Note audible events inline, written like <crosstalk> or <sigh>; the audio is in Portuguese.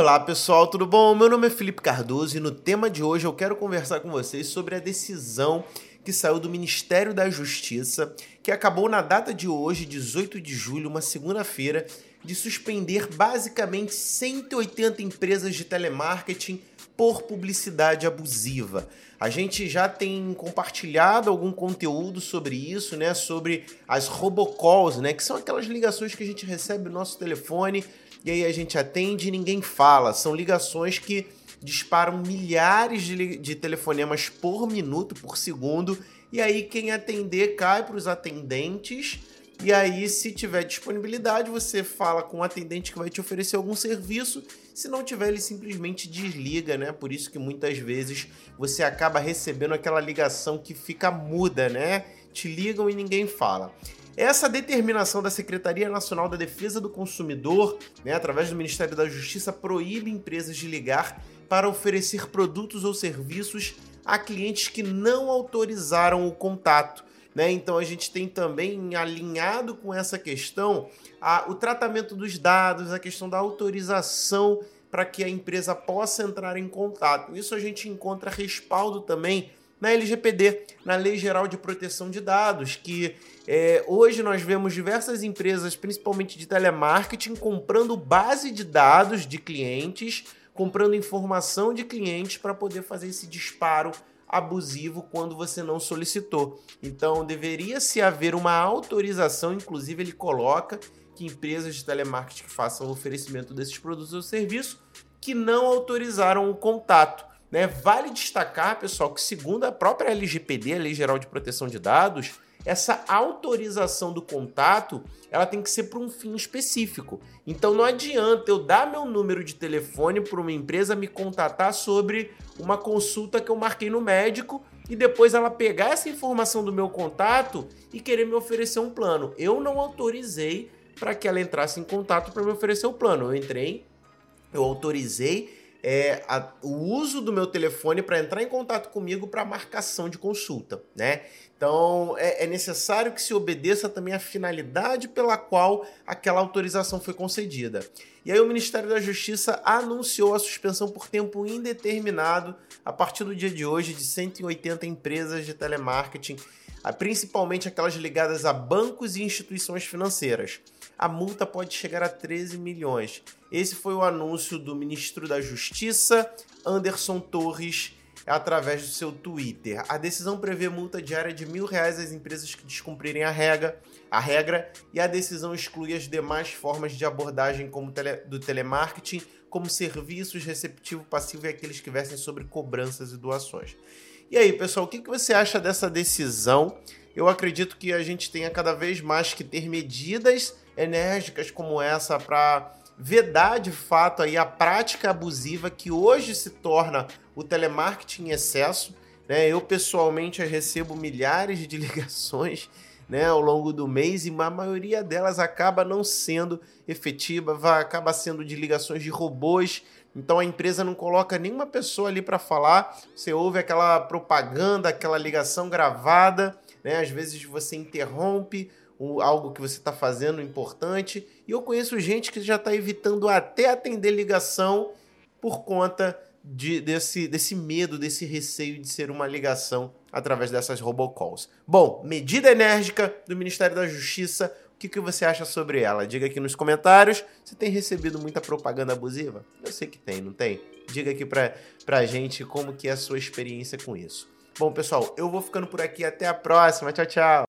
Olá pessoal, tudo bom? Meu nome é Felipe Cardoso e no tema de hoje eu quero conversar com vocês sobre a decisão que saiu do Ministério da Justiça, que acabou na data de hoje, 18 de julho, uma segunda-feira, de suspender basicamente 180 empresas de telemarketing por publicidade abusiva. A gente já tem compartilhado algum conteúdo sobre isso, né? Sobre as robocalls, né? Que são aquelas ligações que a gente recebe no nosso telefone e aí a gente atende e ninguém fala. São ligações que disparam milhares de, de telefonemas por minuto, por segundo, e aí quem atender cai para os atendentes. E aí, se tiver disponibilidade, você fala com o atendente que vai te oferecer algum serviço. Se não tiver, ele simplesmente desliga, né? Por isso que muitas vezes você acaba recebendo aquela ligação que fica muda, né? Te ligam e ninguém fala. Essa determinação da Secretaria Nacional da Defesa do Consumidor, né, através do Ministério da Justiça, proíbe empresas de ligar para oferecer produtos ou serviços a clientes que não autorizaram o contato. Né? Então a gente tem também alinhado com essa questão a, o tratamento dos dados, a questão da autorização para que a empresa possa entrar em contato. Isso a gente encontra respaldo também na LGPD, na Lei Geral de Proteção de Dados, que é, hoje nós vemos diversas empresas, principalmente de telemarketing, comprando base de dados de clientes, comprando informação de clientes para poder fazer esse disparo abusivo quando você não solicitou. Então deveria se haver uma autorização, inclusive ele coloca que empresas de telemarketing façam o oferecimento desses produtos ou serviços que não autorizaram o contato. Né? Vale destacar, pessoal, que segundo a própria LGPD, a Lei Geral de Proteção de Dados, essa autorização do contato ela tem que ser para um fim específico. Então não adianta eu dar meu número de telefone para uma empresa me contatar sobre uma consulta que eu marquei no médico e depois ela pegar essa informação do meu contato e querer me oferecer um plano. Eu não autorizei para que ela entrasse em contato para me oferecer o plano. Eu entrei, eu autorizei é, a, o uso do meu telefone para entrar em contato comigo para marcação de consulta, né? Então é, é, necessário que se obedeça também a finalidade pela qual aquela autorização foi concedida. E aí o Ministério da Justiça anunciou a suspensão por tempo indeterminado a partir do dia de hoje de 180 empresas de telemarketing, principalmente aquelas ligadas a bancos e instituições financeiras a multa pode chegar a 13 milhões. Esse foi o anúncio do ministro da Justiça, Anderson Torres, através do seu Twitter. A decisão prevê multa diária de mil reais às empresas que descumprirem a regra, a regra e a decisão exclui as demais formas de abordagem como tele, do telemarketing, como serviços receptivo passivo e aqueles que versem sobre cobranças e doações. E aí, pessoal, o que, que você acha dessa decisão? Eu acredito que a gente tenha cada vez mais que ter medidas enérgicas como essa para vedar de fato aí a prática abusiva que hoje se torna o telemarketing em excesso. Né? Eu pessoalmente recebo milhares de <laughs> ligações né, ao longo do mês e a maioria delas acaba não sendo efetiva, acaba sendo de ligações de robôs. Então a empresa não coloca nenhuma pessoa ali para falar. Você ouve aquela propaganda, aquela ligação gravada, né? Às vezes você interrompe algo que você está fazendo importante. E eu conheço gente que já está evitando até atender ligação por conta de, desse, desse medo, desse receio de ser uma ligação através dessas robocalls. Bom, medida enérgica do Ministério da Justiça. O que, que você acha sobre ela? Diga aqui nos comentários. Você tem recebido muita propaganda abusiva? Eu sei que tem, não tem? Diga aqui pra, pra gente como que é a sua experiência com isso. Bom, pessoal, eu vou ficando por aqui. Até a próxima. Tchau, tchau.